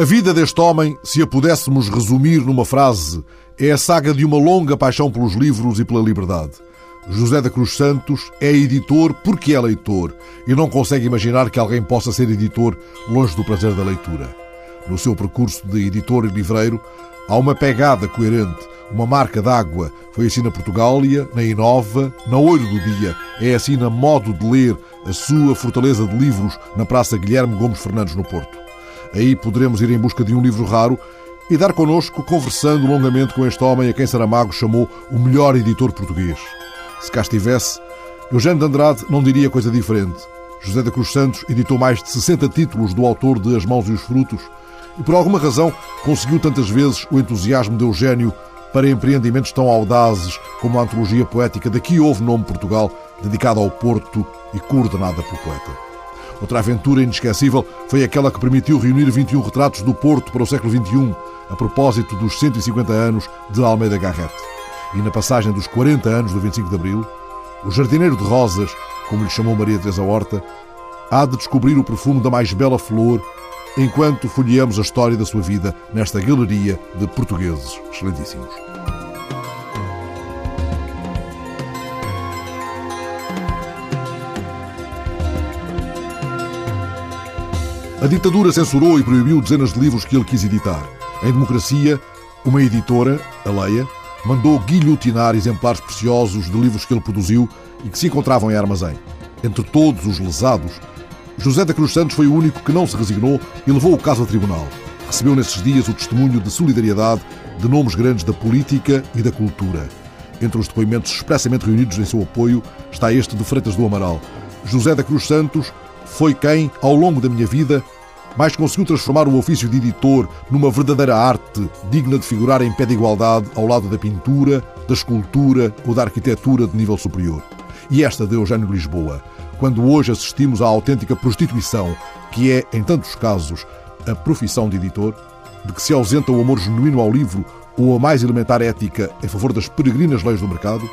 A vida deste homem, se a pudéssemos resumir numa frase, é a saga de uma longa paixão pelos livros e pela liberdade. José da Cruz Santos é editor porque é leitor e não consegue imaginar que alguém possa ser editor longe do prazer da leitura. No seu percurso de editor e livreiro, há uma pegada coerente, uma marca d'água. Foi assim na Portugália, na Inova, na Olho do Dia. É assim na Modo de Ler, a sua fortaleza de livros na Praça Guilherme Gomes Fernandes, no Porto. Aí poderemos ir em busca de um livro raro e dar connosco conversando longamente com este homem a quem Saramago chamou o melhor editor português. Se cá estivesse, Eugênio de Andrade não diria coisa diferente. José da Cruz Santos editou mais de 60 títulos do autor de As Mãos e os Frutos e, por alguma razão, conseguiu tantas vezes o entusiasmo de Eugênio para empreendimentos tão audazes como a antologia poética Daqui Houve Nome Portugal, dedicada ao Porto e coordenada pelo poeta. Outra aventura inesquecível foi aquela que permitiu reunir 21 retratos do Porto para o século XXI, a propósito dos 150 anos de Almeida Garrett. E na passagem dos 40 anos do 25 de Abril, o jardineiro de rosas, como lhe chamou Maria Teresa Horta, há de descobrir o perfume da mais bela flor enquanto folheamos a história da sua vida nesta galeria de portugueses excelentíssimos. A ditadura censurou e proibiu dezenas de livros que ele quis editar. Em democracia, uma editora, a Leia, mandou guilhotinar exemplares preciosos de livros que ele produziu e que se encontravam em armazém. Entre todos os lesados, José da Cruz Santos foi o único que não se resignou e levou o caso a tribunal. Recebeu nesses dias o testemunho de solidariedade de nomes grandes da política e da cultura. Entre os depoimentos expressamente reunidos em seu apoio está este de Freitas do Amaral. José da Cruz Santos foi quem, ao longo da minha vida, mais conseguiu transformar o ofício de editor numa verdadeira arte digna de figurar em pé de igualdade ao lado da pintura, da escultura ou da arquitetura de nível superior. E esta de Eugênio Lisboa, quando hoje assistimos à autêntica prostituição, que é, em tantos casos, a profissão de editor, de que se ausenta o amor genuíno ao livro ou a mais elementar ética em favor das peregrinas leis do mercado,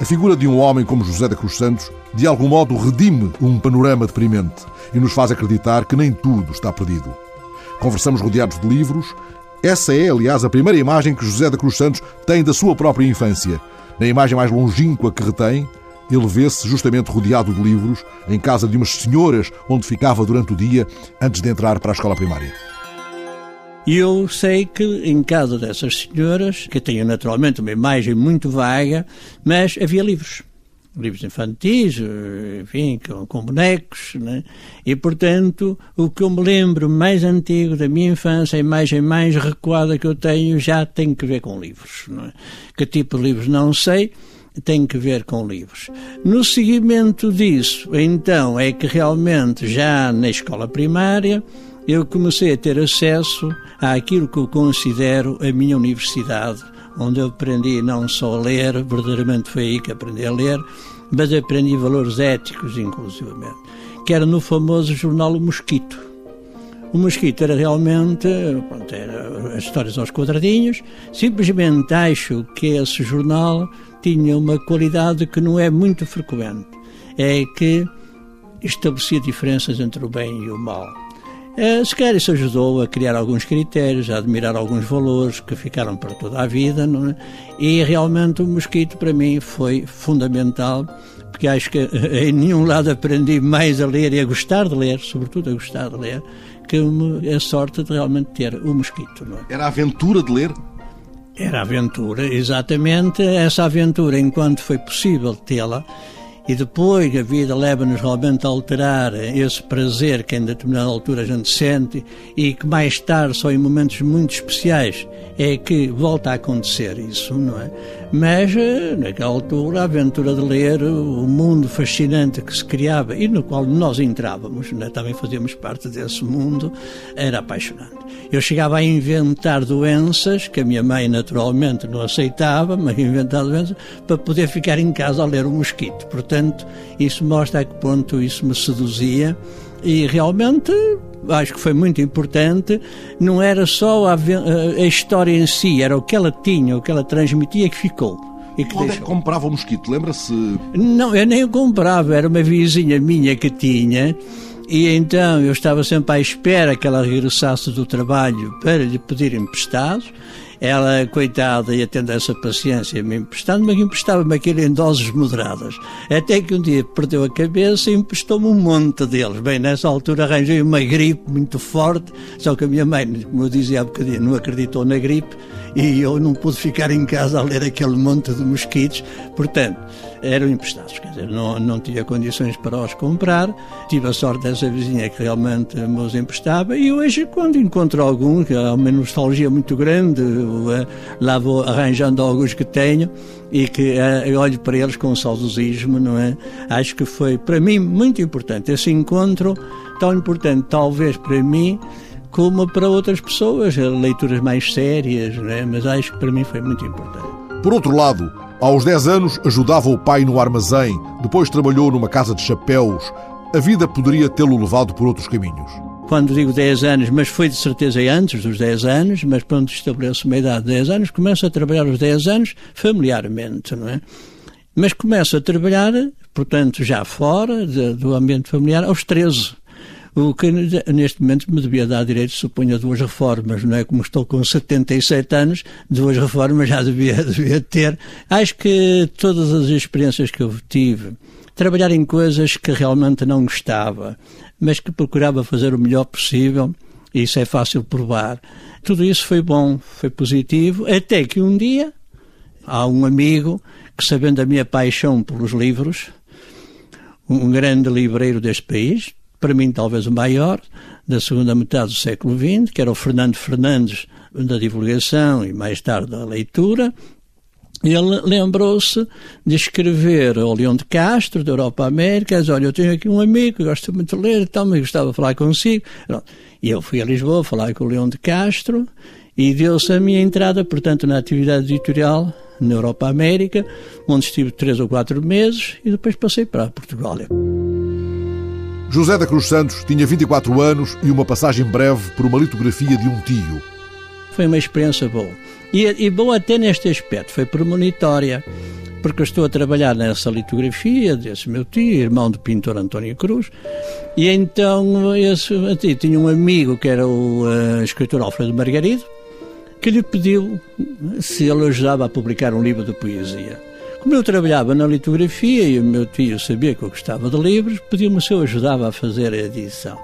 a figura de um homem como José da Cruz Santos, de algum modo, redime um panorama deprimente e nos faz acreditar que nem tudo está perdido. Conversamos rodeados de livros. Essa é, aliás, a primeira imagem que José da Cruz Santos tem da sua própria infância. Na imagem mais longínqua que retém, ele vê-se justamente rodeado de livros, em casa de umas senhoras onde ficava durante o dia antes de entrar para a escola primária. E eu sei que em casa dessas senhoras, que tenho naturalmente uma imagem muito vaga, mas havia livros. Livros infantis, enfim, com, com bonecos, né? e portanto o que eu me lembro mais antigo da minha infância, a imagem mais recuada que eu tenho, já tem que ver com livros. É? Que tipo de livros não sei, tem que ver com livros. No seguimento disso, então, é que realmente já na escola primária eu comecei a ter acesso àquilo que eu considero a minha universidade, onde eu aprendi não só a ler, verdadeiramente foi aí que aprendi a ler, mas aprendi valores éticos, inclusivamente, que era no famoso jornal O Mosquito. O Mosquito era realmente, pronto, era as histórias aos quadradinhos, simplesmente acho que esse jornal tinha uma qualidade que não é muito frequente, é que estabelecia diferenças entre o bem e o mal. É, se calhar isso ajudou a criar alguns critérios, a admirar alguns valores que ficaram para toda a vida, é? e realmente o mosquito para mim foi fundamental, porque acho que em nenhum lado aprendi mais a ler e a gostar de ler, sobretudo a gostar de ler, que a sorte de realmente ter o mosquito. É? Era a aventura de ler? Era aventura, exatamente. Essa aventura, enquanto foi possível tê-la, e depois a vida leva-nos realmente a alterar esse prazer que em determinada altura a gente sente e que mais tarde, só em momentos muito especiais, é que volta a acontecer isso, não é? Mas, eh, naquela altura, a aventura de ler o mundo fascinante que se criava e no qual nós entrávamos, né? também fazíamos parte desse mundo, era apaixonante. Eu chegava a inventar doenças que a minha mãe naturalmente não aceitava, mas inventava doenças para poder ficar em casa a ler o mosquito. Portanto, isso mostra a que ponto isso me seduzia e realmente acho que foi muito importante, não era só a, a, história em si, era o que ela tinha, o que ela transmitia que ficou. E que Onde deixou. é que comprava o mosquito? Lembra-se? Não, eu nem o comprava, era uma vizinha minha que tinha E então eu estava sempre à espera que ela regressasse do trabalho para lhe pedir emprestados. Ela, coitada, ia tendo essa paciência, me emprestando, mas emprestava-me aquilo em doses moderadas. Até que um dia perdeu a cabeça e emprestou-me um monte deles. Bem, nessa altura arranjei uma gripe muito forte, só que a minha mãe, como eu dizia há bocadinho, não acreditou na gripe e eu não pude ficar em casa a ler aquele monte de mosquitos. Portanto, eram emprestados, quer dizer, não, não tinha condições para os comprar. Tive a sorte dessa vizinha que realmente me os emprestava e hoje, quando encontro algum, que há uma nostalgia muito grande, eh, lá vou arranjando alguns que tenho e que uh, olho para eles com saudosismo, não é? Acho que foi, para mim, muito importante esse encontro, tão importante talvez para mim como para outras pessoas, leituras mais sérias, é? mas acho que para mim foi muito importante. Por outro lado, aos 10 anos ajudava o pai no armazém, depois trabalhou numa casa de chapéus. A vida poderia tê-lo levado por outros caminhos. Quando digo 10 anos, mas foi de certeza antes dos 10 anos, mas pronto, estabeleço uma idade de 10 anos, começo a trabalhar aos 10 anos familiarmente, não é? Mas começo a trabalhar, portanto, já fora de, do ambiente familiar, aos 13 o que neste momento me devia dar direito, suponho, a duas reformas, não é? Como estou com 77 anos, duas reformas já devia, devia ter. Acho que todas as experiências que eu tive, trabalhar em coisas que realmente não gostava, mas que procurava fazer o melhor possível, isso é fácil provar. Tudo isso foi bom, foi positivo, até que um dia há um amigo que, sabendo a minha paixão pelos livros, um grande livreiro deste país, para mim talvez o maior, da segunda metade do século XX, que era o Fernando Fernandes da divulgação e mais tarde da leitura, ele lembrou-se de escrever ao Leão de Castro, da Europa América, diz, olha, eu tenho aqui um amigo que gosta muito de ler tal, mas gostava de falar consigo. E eu fui a Lisboa falar com o Leão de Castro e deu-se a minha entrada, portanto, na atividade editorial na Europa América, onde estive três ou quatro meses e depois passei para Portugal. José da Cruz Santos tinha 24 anos e uma passagem breve por uma litografia de um tio. Foi uma experiência boa. E, e boa até neste aspecto, foi premonitória, porque eu estou a trabalhar nessa litografia desse meu tio, irmão do pintor António Cruz, e então esse, tinha um amigo que era o uh, escritor Alfredo Margarido, que lhe pediu se ele ajudava a publicar um livro de poesia. Como eu trabalhava na litografia e o meu tio sabia que eu gostava de livros, pediu-me se eu ajudava a fazer a edição.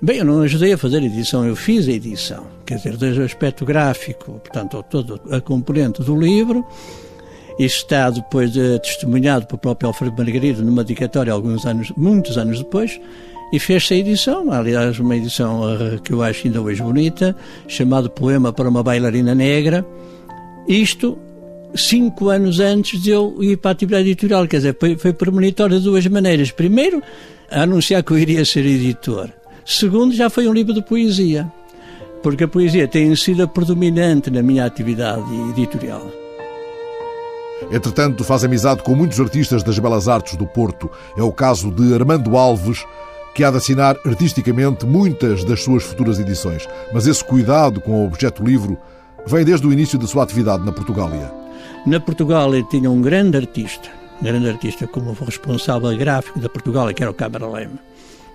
Bem, eu não ajudei a fazer a edição, eu fiz a edição. Quer dizer, desde o aspecto gráfico, portanto, toda a componente do livro. Está depois de, testemunhado pelo próprio Alfredo Margarido numa dedicatória alguns anos, muitos anos depois, e fez-se a edição, aliás, uma edição eh, que eu acho ainda hoje bonita, chamado Poema para uma Bailarina Negra. Isto cinco anos antes de eu ir para a atividade editorial. Quer dizer, foi, foi premonitório de duas maneiras. Primeiro, anunciar que eu iria ser editor. Segundo, já foi um livro de poesia, porque a poesia tem sido a predominante na minha atividade editorial. Entretanto, faz amizade com muitos artistas das Belas Artes do Porto. É o caso de Armando Alves, que há de assinar artisticamente muitas das suas futuras edições. Mas esse cuidado com o objeto livro vem desde o início da sua atividade na Portugália. Na Portugal tinha um grande artista, um grande artista como responsável gráfico da Portugal, que era o Câmara Leme,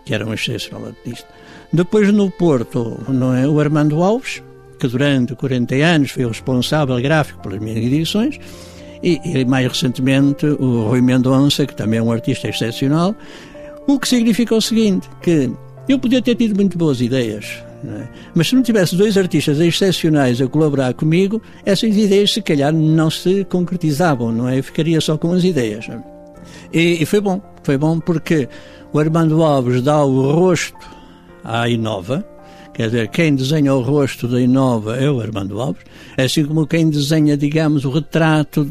que era um excepcional artista. Depois no Porto, não é, o Armando Alves, que durante 40 anos foi o responsável gráfico pelas minhas edições, e, e mais recentemente o Rui Mendonça, que também é um artista excepcional, o que significa o seguinte, que eu podia ter tido muito boas ideias, é? Mas se não tivesse dois artistas excepcionais a colaborar comigo, essas ideias se calhar não se concretizavam, não é? Eu ficaria só com as ideias. É? E, e, foi bom, foi bom porque o Armando Alves dá o rosto à Inova, Quer dizer, quem desenha o rosto da Inova é o Armando Alves, assim como quem desenha, digamos, o retrato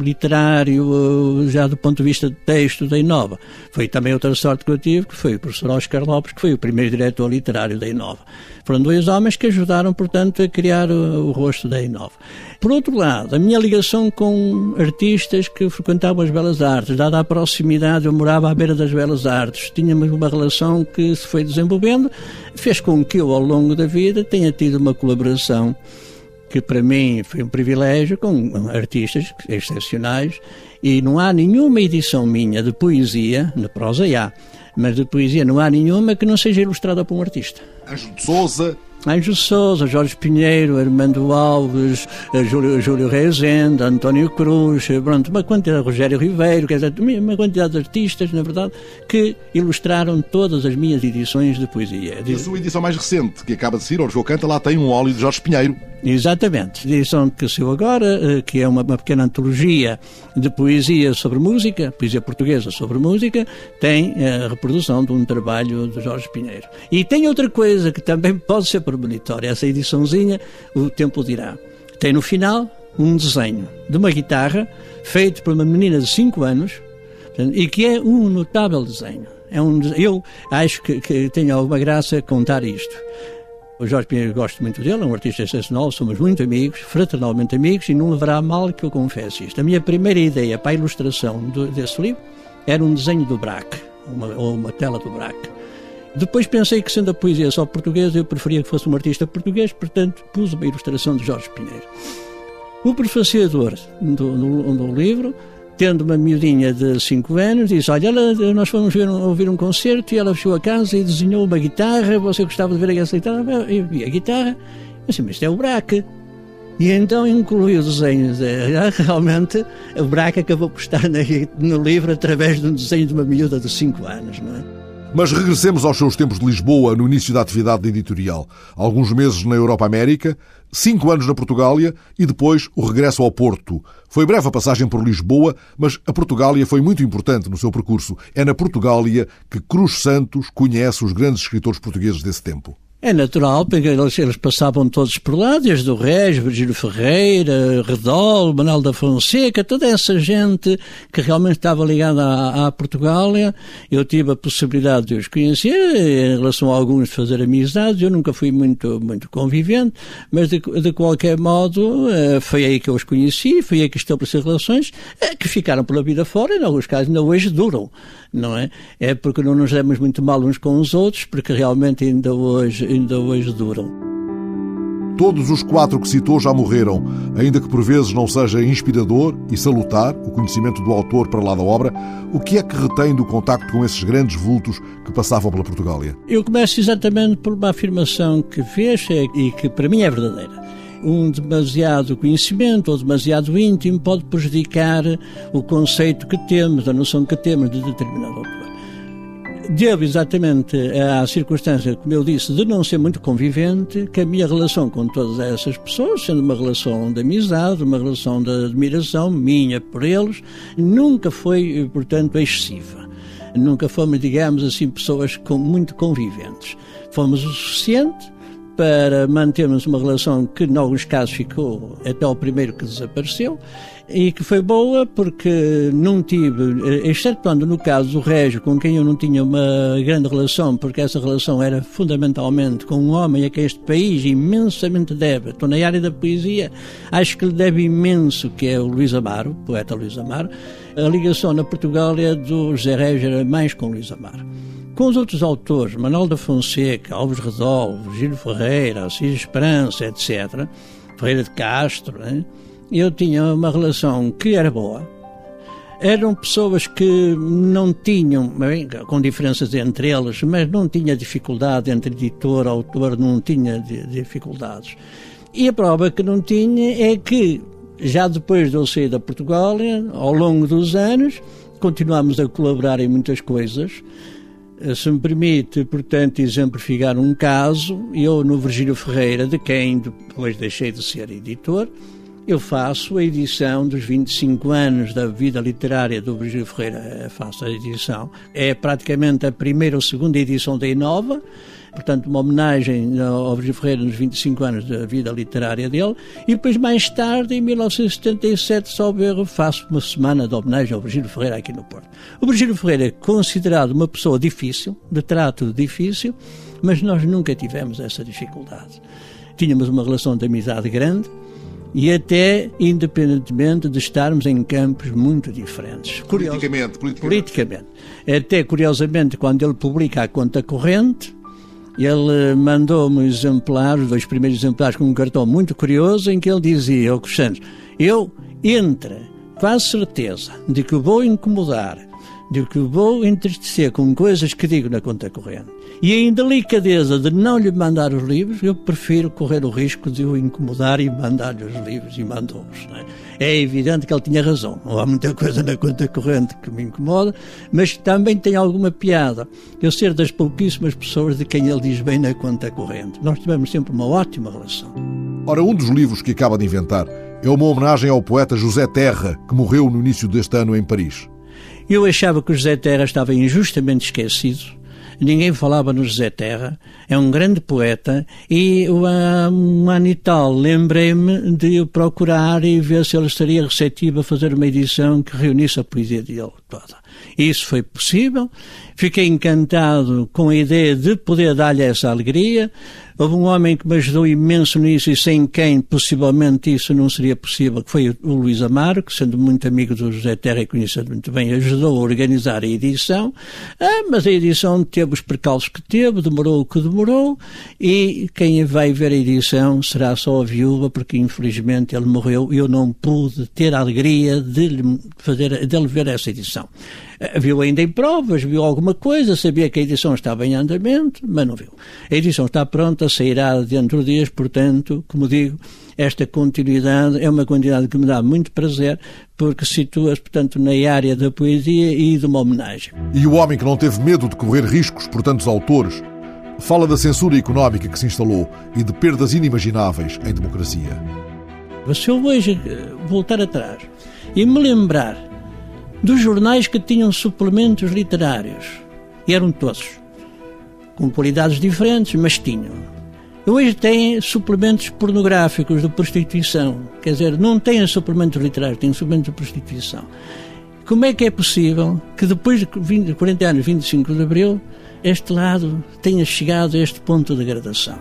literário, já do ponto de vista de texto da Inova. Foi também outra sorte que eu tive, que foi o professor Oscar Lopes, que foi o primeiro diretor literário da Inova. Foram dois homens que ajudaram, portanto, a criar o, o rosto da Inova. Por outro lado, a minha ligação com artistas que frequentavam as belas artes, dada a proximidade, eu morava à beira das belas artes, tínhamos uma relação que se foi desenvolvendo, fez com que eu, ao longo da vida, tenha tido uma colaboração que para mim foi um privilégio com artistas excepcionais e não há nenhuma edição minha de poesia, na prosa há, Mas de poesia não há nenhuma que não seja ilustrada por um artista. De Souza, Anjo Souza, Jorge Pinheiro, Armando Alves, eh, Júlio, Júlio Rezende, António Cruz, eh, pronto, uma quantidade, Rogério Ribeiro, quer dizer, uma quantidade de artistas, na verdade, que ilustraram todas as minhas edições de poesia. A sua edição mais recente, que acaba de sair, Orfeu Canta, lá tem um óleo de Jorge Pinheiro. Exatamente. Edição que saiu agora, eh, que é uma, uma, pequena antologia de poesia sobre música, poesia portuguesa sobre música, tem a reprodução de um trabalho de Jorge Pinheiro. E tem outra coisa que também pode ser premonitória, essa ediçãozinha, o tempo dirá. Tem no final um desenho de uma guitarra feito por uma menina de 5 anos e que é um notável desenho. É um, eu acho que, que alguma graça contar isto. O Jorge Pinheiro gosto muito dele, é um artista excepcional, somos muito amigos, fraternalmente amigos, e não levará mal que eu confesse isto. A minha primeira ideia para a ilustração do, desse livro era um desenho do Braque, uma, ou uma tela do Braque. Depois pensei que, sendo a poesia só portuguesa, eu preferia que fosse um artista português, portanto, pus uma ilustração de Jorge Pinheiro. O prefaciador do, do, do livro tendo uma miudinha de 5 anos, disse: Olha, ela, nós fomos ver, ouvir um concerto e ela fechou a casa e desenhou uma guitarra. Você gostava de ver essa guitarra? Eu vi a guitarra. Eu disse: Mas isto é o Braque. E então incluí o desenho. De, realmente, o Braque acabou por estar no livro através de um desenho de uma miúda de 5 anos, não é? Mas regressemos aos seus tempos de Lisboa, no início da atividade editorial. Alguns meses na Europa América, cinco anos na Portugália e depois o regresso ao Porto. Foi breve a passagem por Lisboa, mas a Portugália foi muito importante no seu percurso. É na Portugália que Cruz Santos conhece os grandes escritores portugueses desse tempo. É natural, porque eles, eles, passavam todos por lá, desde o Reis, Virgílio Ferreira, Redol, Manuel da Fonseca, toda essa gente que realmente estava ligada à, à Portugália. Eu tive a possibilidade de os conhecer, em relação a alguns de fazer amizades, eu nunca fui muito, muito convivente, mas de, de qualquer modo eh, foi aí que eu os conheci, foi aí que estabeleci relações, eh, que ficaram pela vida fora e, em alguns casos, ainda hoje duram, não é? É porque não nos demos muito mal uns com os outros, porque realmente ainda hoje ainda hoje duram. Todos os quatro que citou já morreram, ainda que por vezes não seja inspirador e salutar o conhecimento do autor para lá da obra, o que é que retém do contacto com esses grandes vultos que passavam pela Portugália? Eu começo exatamente por uma afirmação que fez e que para mim é verdadeira um demasiado conhecimento ou demasiado íntimo pode prejudicar o conceito que temos, a noção que temos de determinado autor devo exatamente à circunstância, como eu disse, de não ser muito convivente, que a minha relação com todas essas pessoas, sendo uma relação de amizade, uma relação de admiração minha por eles, nunca foi, portanto, excessiva. Nunca fomos, digamos assim, pessoas com, muito conviventes. Fomos o suficiente para mantermos uma relação que, em alguns casos, ficou até o primeiro que desapareceu e que foi boa porque não tive, excetuando no caso do Régio, com quem eu não tinha uma grande relação, porque essa relação era fundamentalmente com um homem a que este país imensamente deve. Estou na área da poesia, acho que lhe deve imenso, que é o Luís Amaro, poeta Luís Amaro. A ligação na Portugália do José Régio era mais com Luís Amaro. Com os outros autores, Manuel da Fonseca, Alves Redol, Virgílio Ferreira, Assis Esperança, etc., Ferreira de Castro, né? eu tinha uma relação que era boa. Eram pessoas que não tinham, bem, com diferenças entre elas, mas não tinha dificuldade entre editor e autor, não tinha dificuldades. E a prova que não tinha é que, já depois de eu sair da Portugália, ao longo dos anos, continuámos a colaborar em muitas coisas. Eh, se me permite, portanto, exemplificar um caso, eu no Virgílio Ferreira, de quem depois deixei de ser editor, eu faço a edição dos 25 anos da vida literária do Virgílio Ferreira, eh, faço a edição. É praticamente a primeira ou segunda edição da Inova, portanto, uma homenagem ao Virgílio Ferreira nos 25 anos da vida literária dele, e depois, mais tarde, em 1977, salvo erro, faço uma semana de homenagem ao Virgílio Ferreira aqui no Porto. O Virgílio Ferreira é considerado uma pessoa difícil, de trato difícil, mas nós nunca tivemos essa dificuldade. Tínhamos uma relação de amizade grande, e até independentemente de estarmos em campos muito diferentes. Politicamente, politicamente. politicamente. Até curiosamente, quando ele publica a conta corrente, ele mandou-me um exemplar, dois primeiros exemplares, com um cartão muito curioso, em que ele dizia ao Crescentes, eu, entre, quase certeza, de que vou incomodar de que vou entristecer com coisas que digo na conta corrente e a indelicadeza de não lhe mandar os livros, eu prefiro correr o risco de o incomodar e mandar-lhe os livros e mandou-os. É? é evidente que ele tinha razão. Não há muita coisa na conta corrente que me incomoda, mas também tem alguma piada. Eu ser das pouquíssimas pessoas de quem ele diz bem na conta corrente. Nós tivemos sempre uma ótima relação. Ora, um dos livros que acaba de inventar é uma homenagem ao poeta José Terra, que morreu no início deste ano em Paris. Eu achava que o José Terra estava injustamente esquecido. Ninguém falava no José Terra. É um grande poeta e um ano e tal lembrei-me de procurar e ver se ele estaria receptivo a fazer uma edição que reunisse a poesia dele toda. Isso foi possível. Fiquei encantado com a ideia de poder dar-lhe essa alegria. Houve um homem que me ajudou imenso nisso e sem quem possivelmente isso não seria possível, que foi o Luís Amaro, que sendo muito amigo do José Terra e conhecendo muito bem, ajudou a organizar a edição. Ah, mas a edição teve os percalços que teve, demorou o que demorou e quem vai ver a edição será só a viúva, porque infelizmente ele morreu e eu não pude ter a alegria de lhe, fazer, de lhe ver essa edição. Ah, viu ainda em provas, viu alguma coisa, sabia que a edição estava em andamento, mas não viu. A edição está pronta, sairá dentro de dias, portanto, como digo, esta continuidade é uma continuidade que me dá muito prazer, porque situa-se, portanto, na área da poesia e de uma homenagem. E o homem que não teve medo de correr riscos por tantos autores, fala da censura económica que se instalou e de perdas inimagináveis em democracia. Se eu hoje eh, voltar atrás e me lembrar dos jornais que tinham suplementos literários, e eram todos, com qualidades diferentes, mas tinham. Hoje têm suplementos pornográficos de prostituição. Quer dizer, não têm suplementos literários, têm suplementos de prostituição. Como é que é possível que depois de 20, 40 anos, 25 de Abril, este lado tenha chegado a este ponto de degradação?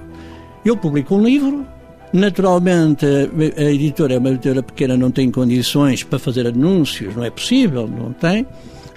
Eu publico um livro, naturalmente a editora é uma editora pequena, não tem condições para fazer anúncios, não é possível, não tem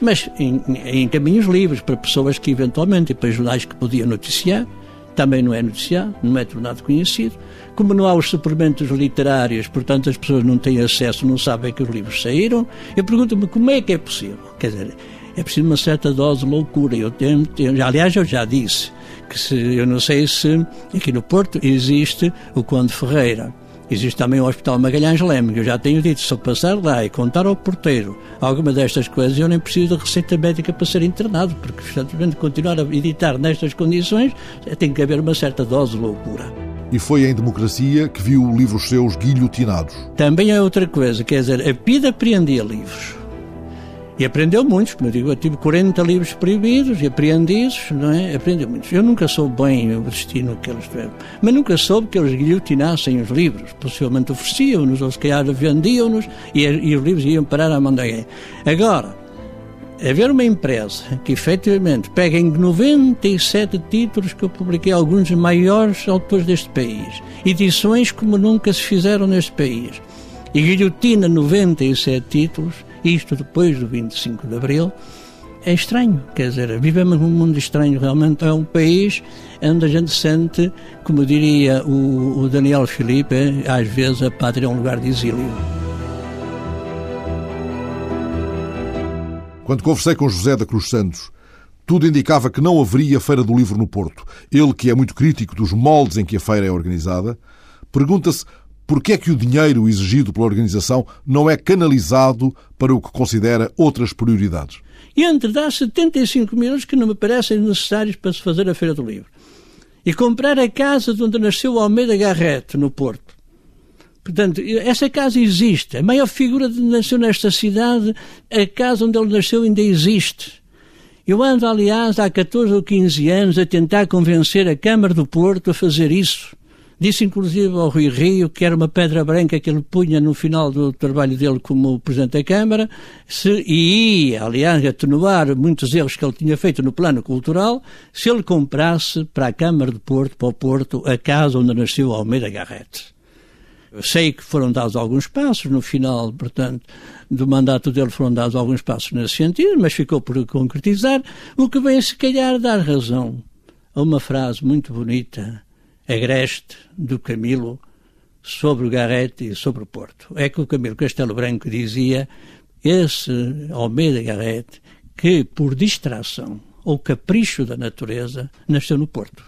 mas em, em caminhos livres para pessoas que eventualmente, e para jornais que podiam noticiar, também não é noticiado, não é tornado conhecido. Como não há os suplementos literários, portanto as pessoas não têm acesso, não sabem que os livros saíram, eu pergunto-me como é que é possível. Quer dizer, é preciso uma certa dose de loucura. Eu tenho, tenho, aliás, eu já disse que se, eu não sei se aqui no Porto existe o Conde Ferreira Existe também o Hospital Magalhães Leme, que eu já tenho dito, se eu passar lá e contar ao porteiro alguma destas coisas, eu nem preciso de receita médica para ser internado, porque, simplesmente, continuar a editar nestas condições tem que haver uma certa dose de loucura. E foi em democracia que viu livros seus guilhotinados. Também é outra coisa, quer dizer, a PIDA apreendia livros. E aprendeu muitos, como eu digo, eu tive 40 livros proibidos e apreendidos, não é? Aprendeu muitos. Eu nunca soube bem o destino que eles tiveram, mas nunca soube que eles guilhotinassem os livros. Possivelmente ofereciam-nos, ou se calhar vendiam-nos e, e, os livros iam parar à mão de alguém. Agora, haver uma empresa que efetivamente pega em 97 títulos que eu publiquei, alguns dos maiores autores deste país, edições como nunca se fizeram neste país, e guilhotina 97 títulos, isto depois do 25 de Abril, é estranho. Quer dizer, vivemos num mundo estranho. Realmente é um país onde a gente sente, como diria o, o Daniel Felipe, às vezes a pátria é um lugar de exílio. Quando conversei com José da Cruz Santos, tudo indicava que não haveria Feira do Livro no Porto. Ele, que é muito crítico dos moldes em que a feira é organizada, pergunta-se porque é que o dinheiro exigido pela organização não é canalizado para o que considera outras prioridades? Entre dar 75 mil euros que não me parecem necessários para se fazer a Feira do Livro e comprar a casa de onde nasceu Almeida Garrett, no Porto. Portanto, essa casa existe. A maior figura de nasceu nesta cidade, a casa onde ele nasceu ainda existe. Eu ando, aliás, há 14 ou 15 anos a tentar convencer a Câmara do Porto a fazer isso. Disse inclusive ao Rui Rio que era uma pedra branca que ele punha no final do trabalho dele como Presidente da Câmara se, e ia, aliás, atenuar muitos erros que ele tinha feito no plano cultural se ele comprasse para a Câmara de Porto, para o Porto, a casa onde nasceu Almeida Garrett. Eu sei que foram dados alguns passos, no final, portanto, do mandato dele foram dados alguns passos nesse sentido, mas ficou por concretizar, o que vem se calhar dar razão a uma frase muito bonita agreste do Camilo sobre o Garrett e sobre o Porto. É que o Camilo Castelo Branco dizia esse Almeida Garrett que, por distração ou capricho da natureza, nasceu no Porto.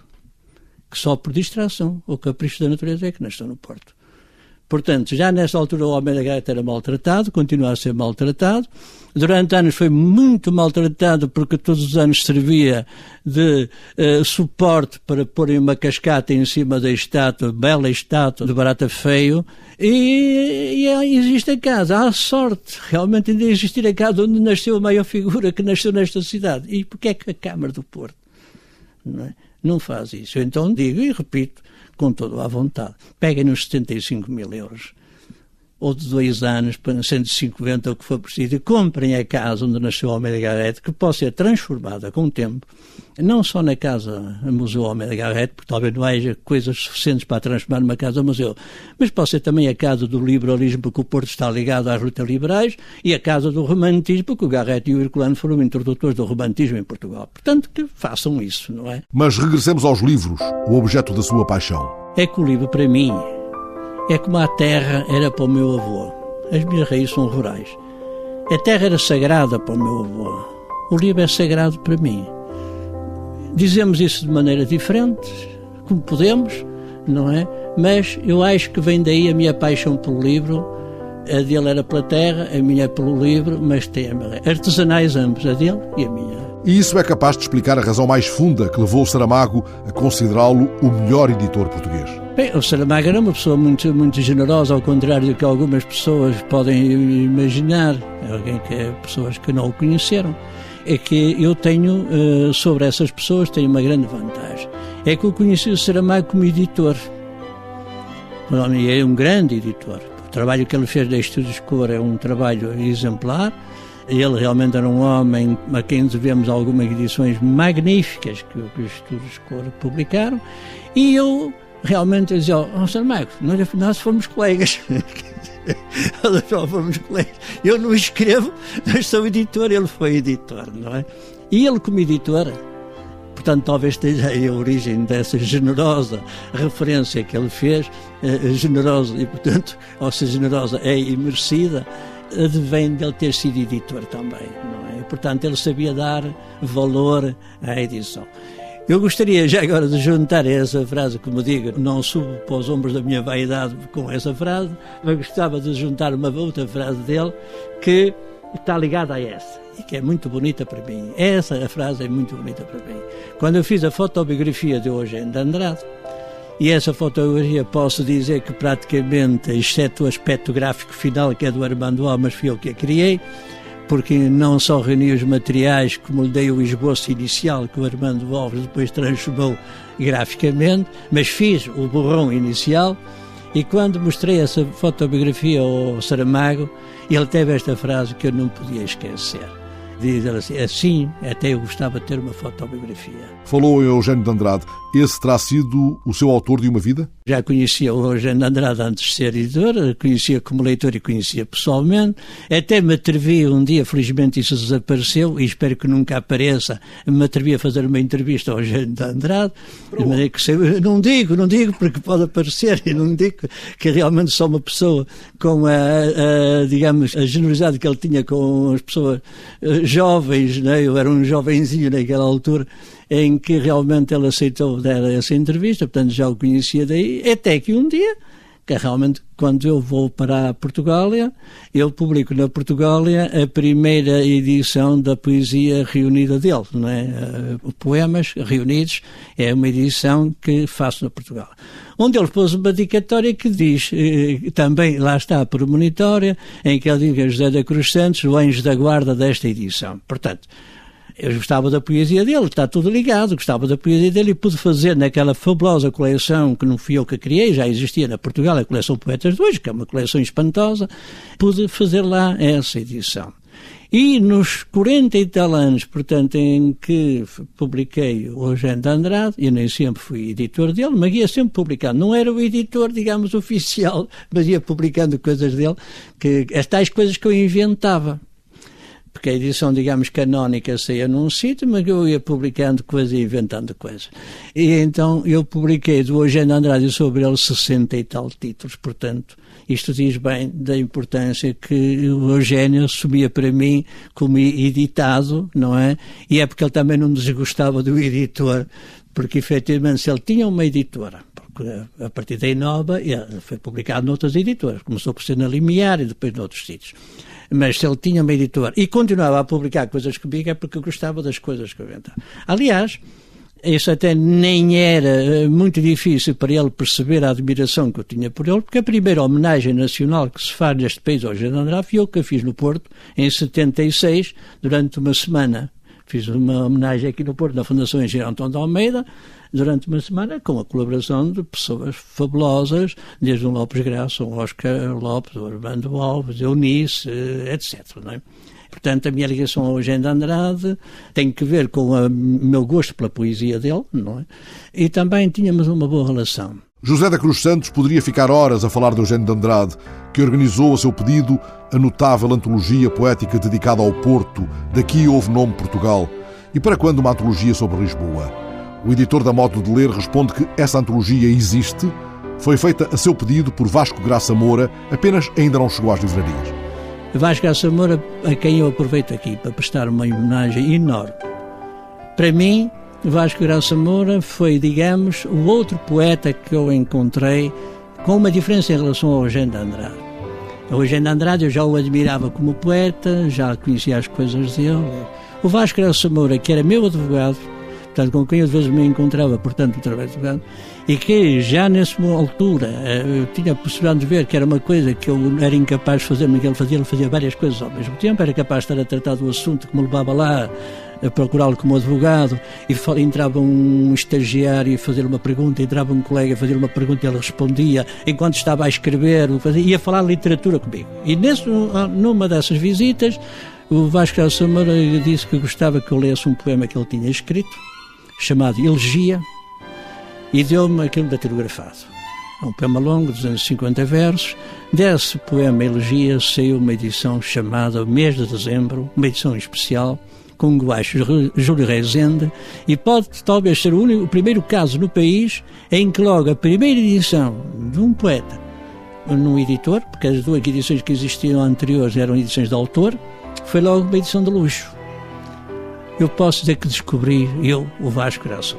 Que só por distração ou capricho da natureza é que nasceu no Porto. Portanto, já nessa altura o homem da gaita era maltratado, continua a ser maltratado. Durante anos foi muito maltratado porque todos os anos servia de uh, suporte para porem uma cascata em cima da estátua, bela estátua de barata feio. E, e existe a casa, há sorte realmente ainda existir a casa onde nasceu a maior figura que nasceu nesta cidade. E porquê é que a Câmara do Porto não, é? não faz isso? Eu então digo e repito, com toda a vontade. Peguem nos 75 mil euros ou de dois anos para 150 ou o que for preciso, e comprem a casa onde nasceu o Almeida Garrett, que pode ser transformada com o tempo, não só na casa Museu Almeida Garrett, porque talvez não haja coisas suficientes para transformar numa casa museu, mas pode ser também a casa do liberalismo, porque o Porto está ligado às lutas liberais, e a casa do romantismo, porque o Garrett e o Herculano foram introdutores do romantismo em Portugal. Portanto, que façam isso, não é? Mas regressemos aos livros, o objeto da sua paixão. É que o livro, para mim, é como a terra era para o meu avô. As minhas raízes são rurais. A terra era sagrada para o meu avô. O livro é sagrado para mim. Dizemos isso de maneira diferente, como podemos, não é? Mas eu acho que vem daí a minha paixão pelo livro. A dele era pela terra, a minha é pelo livro, mas tem artesanais ambos, a dele e a minha. E isso é capaz de explicar a razão mais funda que levou o Saramago a considerá-lo o melhor editor português. Bem, o Saramago era uma pessoa muito, muito generosa, ao contrário do que algumas pessoas podem imaginar, alguém que é pessoas que não o conheceram. É que eu tenho, eh, sobre essas pessoas, tenho uma grande vantagem. É que eu conheci o Saramago como editor. Ele é um grande editor. O trabalho que ele fez da Estúdios Cor é um trabalho exemplar ele realmente era um homem a quem devemos algumas edições magníficas que, que os estudos Cor publicaram, e eu realmente dizia, oh, Sr. Marcos, nós, nós fomos colegas. nós fomos colegas. Eu não escrevo, mas sou editor, ele foi editor, não é? E ele como editor, portanto talvez esteja aí a origem dessa generosa referência que ele fez, eh, generosa e portanto, ou seja, generosa é imerecida, advém dele ter sido editor também, não é? Portanto, ele sabia dar valor à edição. Eu gostaria já agora de juntar essa frase, como digo, não subo para os ombros da minha vaidade com essa frase, mas gostava de juntar uma outra frase dele que está ligada a essa e que é muito bonita para mim. Essa frase é muito bonita para mim. Quando eu fiz a fotobiografia de hoje de Andrade, e essa fotografia posso dizer que praticamente, exceto o aspecto gráfico final, que é do Armando Almas, fui eu que a criei, porque não só reuni os materiais, como lhe dei o esboço inicial que o Armando Alves depois transformou graficamente, mas fiz o borrão inicial. E quando mostrei essa fotobiografia ao Saramago, ele teve esta frase que eu não podia esquecer diz assim, assim, até eu gostava de ter uma fotobiografia. Falou Eugênio de Andrade. Esse terá sido o seu autor de uma vida? Já conhecia o Eugênio de Andrade antes de ser editor, conhecia como leitor e conhecia pessoalmente. Até me atrevi um dia, felizmente isso desapareceu e espero que nunca apareça, me atrevi a fazer uma entrevista ao Eugênio de Andrade. Não digo, não digo porque pode aparecer e não digo que realmente sou uma pessoa com a, a digamos, a generosidade que ele tinha com as pessoas eh, jovens, né? eu era um jovenzinho naquela altura, em que realmente ele aceitou dar essa entrevista, portanto já o conhecia daí, até que um dia, que realmente quando eu vou para Portugália, eu publico na Portugália a primeira edição da poesia reunida dele, não é? Uh, poemas reunidos, é uma edição que faço na Portugal. Onde ele pôs uma dedicatória que diz, eh, também lá está por monitória, em que ele diz que José da Cruz Santos, o anjo da guarda desta edição. Portanto, eu gostava da poesia dele, está tudo ligado, gostava da poesia dele e pude fazer naquela fabulosa coleção que não fui eu que criei, já existia na Portugal, a coleção Poetas de hoje, que é uma coleção espantosa, pude fazer lá essa edição. E nos 40 e tal anos, portanto, em que publiquei o Eugênio de Andrade, eu nem sempre fui editor dele, mas ia sempre publicando. Não era o editor, digamos, oficial, mas ia publicando coisas dele, que, as tais coisas que eu inventava porque a edição, digamos, canónica saía num sítio, mas eu ia publicando coisas e inventando coisas. E então eu publiquei do Eugênio Andrade sobre ele 60 e tal títulos, portanto, isto diz bem da importância que o Eugênio assumia para mim como editado, não é? E é porque ele também não desgostava do editor, porque efetivamente se ele tinha uma editora, a partir da Inova foi publicado noutras editoras, começou por ser na Limiar e depois noutros sítios. Mas se ele tinha uma editora e continuava a publicar coisas comigo é porque gostava das coisas que eu inventava. Aliás, isso até nem era eh, muito difícil para ele perceber a admiração que eu tinha por ele, porque a primeira homenagem nacional que se faz neste país ao General Andrade foi eu que fiz no Porto, em 76, durante uma semana. Fiz uma homenagem aqui no Porto, na Fundação Engenheiro Antônio de Almeida, durante uma semana, com a colaboração de pessoas fabulosas, desde o Lopes Graça, o Oscar Lopes, o Armando Alves, Eunice, eh, etc. Não é? Portanto, a minha ligação ao Eugênio de Andrade tem que ver com o meu gosto pela poesia dele, não é? E também tínhamos uma boa relação. José da Cruz Santos poderia ficar horas a falar de Eugênio de Andrade, que organizou a seu pedido a notável antologia poética dedicada ao Porto, daqui houve nome Portugal, e para quando uma antologia sobre Lisboa. O editor da Modo de Ler responde que essa antologia existe, foi feita a seu pedido por Vasco Graça Moura, apenas ainda não chegou às livrarias. Vasco Graça Moura, a quem eu aproveito aqui para prestar uma homenagem enorme. Para mim, Vasco Graça Moura foi, digamos, o outro poeta que eu encontrei com uma diferença em relação ao Eugênio de Andrade. O Eugênio de Andrade eu já o admirava como poeta, já conhecia as coisas dele. O Vasco Graça Moura, que era meu advogado, portanto, com quem eu de vez me encontrava, portanto, trabalho de advogado, e que já nessa altura eh, eu tinha a possibilidade de ver que era uma coisa que eu era incapaz de fazer, mas ele fazia, ele fazia várias coisas ao mesmo tempo, era capaz de estar a tratar do assunto que me levava lá a procurá-lo como advogado e entrava um estagiário a fazer uma pergunta, entrava um colega a fazer uma pergunta e ele respondia enquanto estava a escrever, ia falar literatura comigo. E nesse, numa dessas visitas, o Vasco da Samara disse que gostava que eu lesse um poema que ele tinha escrito, chamado Elegia, e deu-me aquilo datilografado. É um poema longo, 250 versos. Desse poema Elegia saiu uma edição chamada Mês de Dezembro, uma edição especial, com o baixo Júlio Rezende, e pode talvez ser o, único, o primeiro caso no país em que logo a primeira edição de um poeta num editor, porque as duas edições que existiam anteriores eram edições de autor, foi logo uma edição de luxo. Eu posso dizer que descobri, eu, o Vasco Graça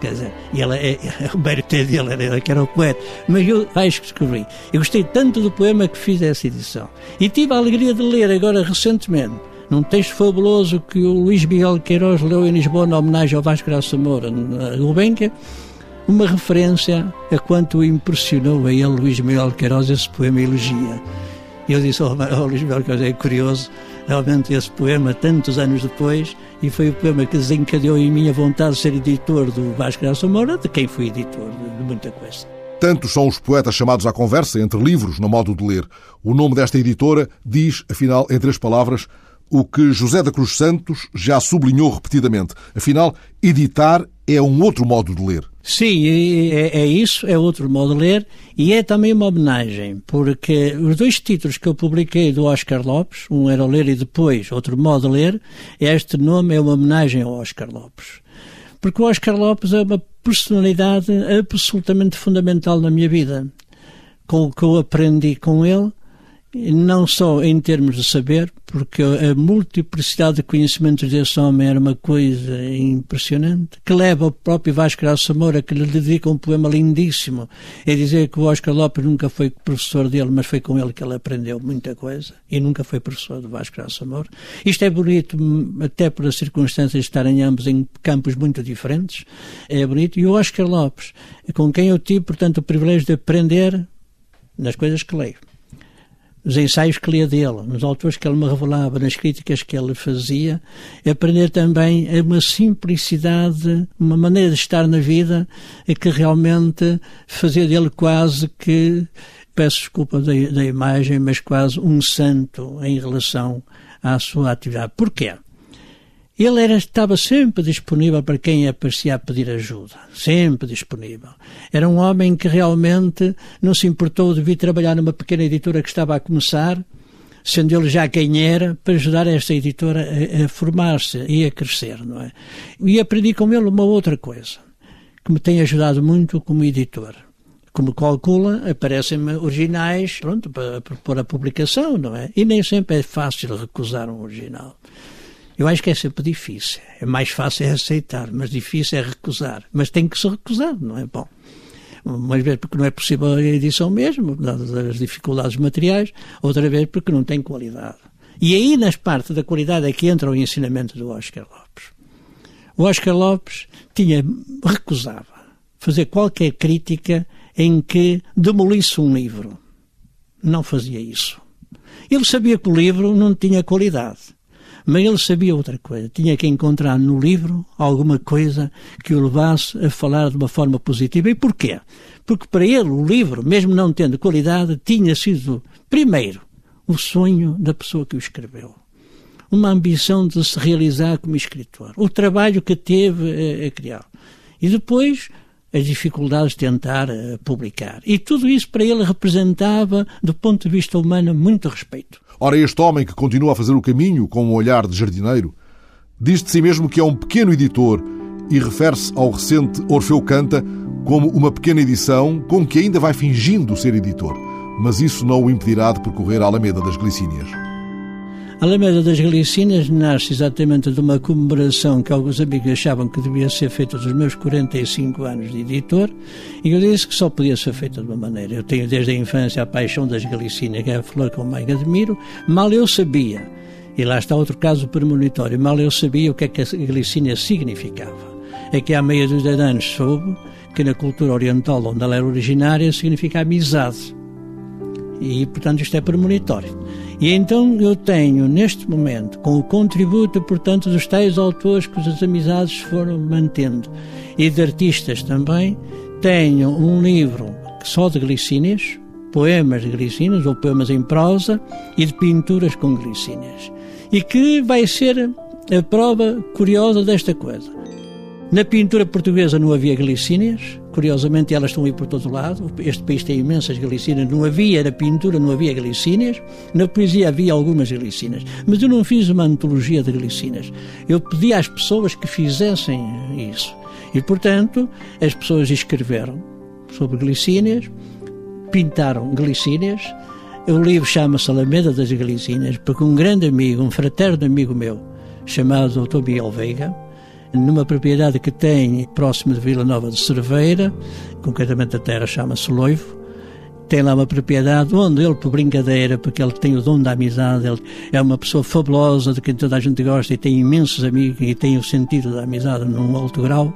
Quer dizer, ele é, é, o mérito dele era que era o poeta, mas eu acho que descobri. Eu gostei tanto do poema que fiz essa edição. E tive a alegria de ler agora recentemente num texto fabuloso que o Luís Miguel Queiroz leu em Lisboa na homenagem ao Vasco Graça Moura, na Gulbenkian, uma referência a quanto impressionou a ele Luís Miguel Queiroz esse poema Elogia. E eu disse ao, ao Luís Miguel Queiroz, é curioso, realmente esse poema, tantos anos depois, e foi o poema que desencadeou em mim a vontade de ser editor do Vasco Graça Moura, de quem fui editor de, de muita coisa. Tantos são os poetas chamados à conversa entre livros no modo de ler. O nome desta editora diz, afinal, em três palavras, o que José da Cruz Santos já sublinhou repetidamente. Afinal, editar é um outro modo de ler. Sim, é, é, isso, é outro modo de ler e é também uma homenagem, porque os dois títulos que eu publiquei do Oscar Lopes, um era ler e depois outro modo de ler, este nome é uma homenagem ao Oscar Lopes. Porque o Oscar Lopes é uma personalidade absolutamente fundamental na minha vida. Com o que eu aprendi com ele, não só em termos de saber, porque a multiplicidade de conhecimentos desse homem era uma coisa impressionante, que leva o próprio Vasco Graça Moura, que lhe dedica um poema lindíssimo, é dizer que o Oscar Lopes nunca foi professor dele, mas foi com ele que ele aprendeu muita coisa, e nunca foi professor do Vasco Graça Moura. Isto é bonito, até por as circunstâncias de estarem ambos em campos muito diferentes, é bonito, e o Oscar Lopes, com quem eu tive, portanto, o privilégio de aprender nas coisas que leio nos ensaios que lia dele, nos autores que ele me revelava, nas críticas que ele fazia, aprender também uma simplicidade, uma maneira de estar na vida que realmente fazia dele quase que, peço desculpa da, da imagem, mas quase um santo em relação à sua atividade. Porquê? Ele era, estava sempre disponível para quem aparecia a pedir ajuda. Sempre disponível. Era um homem que realmente não se importou de vir trabalhar numa pequena editora que estava a começar, sendo ele já quem era, para ajudar esta editora a, a formar-se e a crescer, não é? E aprendi com ele uma outra coisa, que me tem ajudado muito como editor como calcula, aparecem-me originais, pronto, para propor a publicação, não é? E nem sempre é fácil recusar um original. Eu acho que é sempre difícil. É mais fácil é aceitar, mas difícil é recusar. Mas tem que se recusar, não é? Bom, umas vezes porque não é possível a edição mesmo, dadas as dificuldades materiais, outra vez porque não tem qualidade. E aí, nas partes da qualidade, é que entra o ensinamento do Oscar Lopes. O Oscar Lopes tinha, recusava fazer qualquer crítica em que demolisse um livro. Não fazia isso. Ele sabia que o livro não tinha qualidade. Mas ele sabia outra coisa. Tinha que encontrar no livro alguma coisa que o levasse a falar de uma forma positiva. E porquê? Porque para ele o livro, mesmo não tendo qualidade, tinha sido, primeiro, o sonho da pessoa que o escreveu. Uma ambição de se realizar como escritor. O trabalho que teve a, a criar. E depois as dificuldades de tentar uh, publicar. E tudo isso para ele representava, do ponto de vista humano, muito respeito. Ora, este homem que continua a fazer o caminho com um olhar de jardineiro, diz de si mesmo que é um pequeno editor e refere-se ao recente Orfeu Canta como uma pequena edição com que ainda vai fingindo ser editor. Mas isso não o impedirá de percorrer a Alameda das Glicínias. A Alameda das Galicinas nasce exatamente de uma comemoração que alguns amigos achavam que devia ser feita dos meus 45 anos de editor e eu disse que só podia ser feita de uma maneira. Eu tenho desde a infância a paixão das Galicinas, que é a flor que eu mais admiro, mal eu sabia, e lá está outro caso premonitório, mal eu sabia o que é que a Galicínia significava. É que há meia dúzia de anos soube que na cultura oriental onde ela era originária significa amizade. E, portanto, isto é premonitório. E então eu tenho, neste momento, com o contributo, portanto, dos tais autores que as amizades foram mantendo e de artistas também, tenho um livro só de glicínias, poemas de glicínias ou poemas em prosa e de pinturas com glicínias. E que vai ser a prova curiosa desta coisa. Na pintura portuguesa não havia glicínias, curiosamente elas estão aí por todo lado. Este país tem imensas glicínias, não havia na pintura, não havia glicínias. Na poesia havia algumas glicínias, mas eu não fiz uma antologia de glicínias. Eu pedi às pessoas que fizessem isso. E, portanto, as pessoas escreveram sobre glicínias, pintaram glicínias. O livro chama-se Alameda das Glicínias, porque um grande amigo, um fraterno amigo meu, chamado Dr. Miguel Veiga, numa propriedade que tem próximo de Vila Nova de Cerveira, concretamente a terra chama-se Loivo, tem lá uma propriedade onde ele, por brincadeira, porque ele tem o dom da amizade, ele é uma pessoa fabulosa, de quem toda a gente gosta e tem imensos amigos e tem o sentido da amizade num alto grau,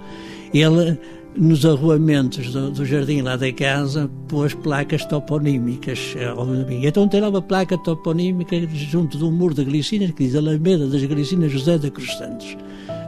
ele nos arruamentos do, do, jardim lá da casa pôs placas toponímicas então tem lá uma placa toponímica junto de um muro de glicinas que diz Alameda das Glicinas José da Cruz Santos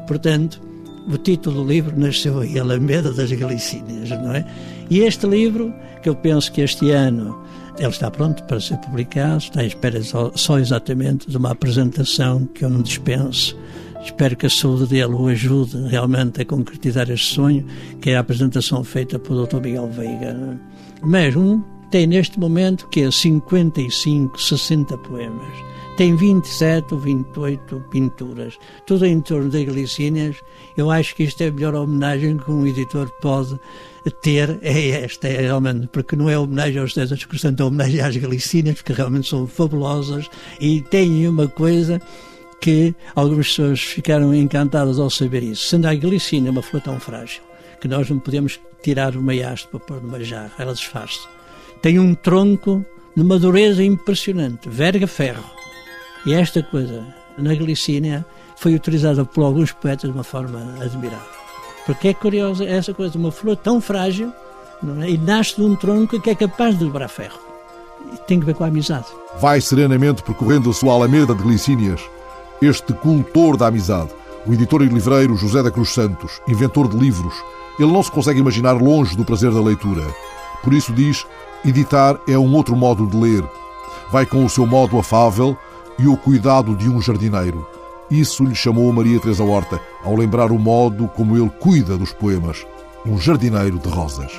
Portanto, o título do livro nasceu em Alameda das Galicínias, não é? E este livro, que eu penso que este ano ele está pronto para ser publicado, está à espera só, exatamente de uma apresentação que eu não dispenso. Espero que a saúde dele o ajude realmente a concretizar este sonho, que é a apresentação feita pelo Dr. Miguel Veiga. Mas um tem neste momento que é 55, 60 poemas tem 27 ou 28 pinturas, tudo em torno das glicínias. Eu acho que isto é a melhor homenagem que um editor pode ter, é esta, é realmente, porque não é homenagem aos César Crescente, é homenagem às glicínias, que realmente são fabulosas e têm uma coisa que algumas pessoas ficaram encantadas ao saber isso. Sendo a glicínia uma flor tão frágil, que nós não podemos tirar uma haste para pôr numa jarra, ela desfaz-se. Tem um tronco de uma dureza impressionante, verga ferro e esta coisa, na Glicínia, foi utilizada por alguns poetas de uma forma admirável. Porque é curiosa essa coisa, uma flor tão frágil é? e nasce de um tronco que é capaz de dobrar ferro. E tem que ver com a amizade. Vai serenamente percorrendo a sua alameda de Glicínias, este cultor da amizade, o editor e livreiro José da Cruz Santos, inventor de livros. Ele não se consegue imaginar longe do prazer da leitura. Por isso diz: editar é um outro modo de ler. Vai com o seu modo afável, e o cuidado de um jardineiro. Isso lhe chamou Maria Teresa Horta ao lembrar o modo como ele cuida dos poemas, um jardineiro de rosas.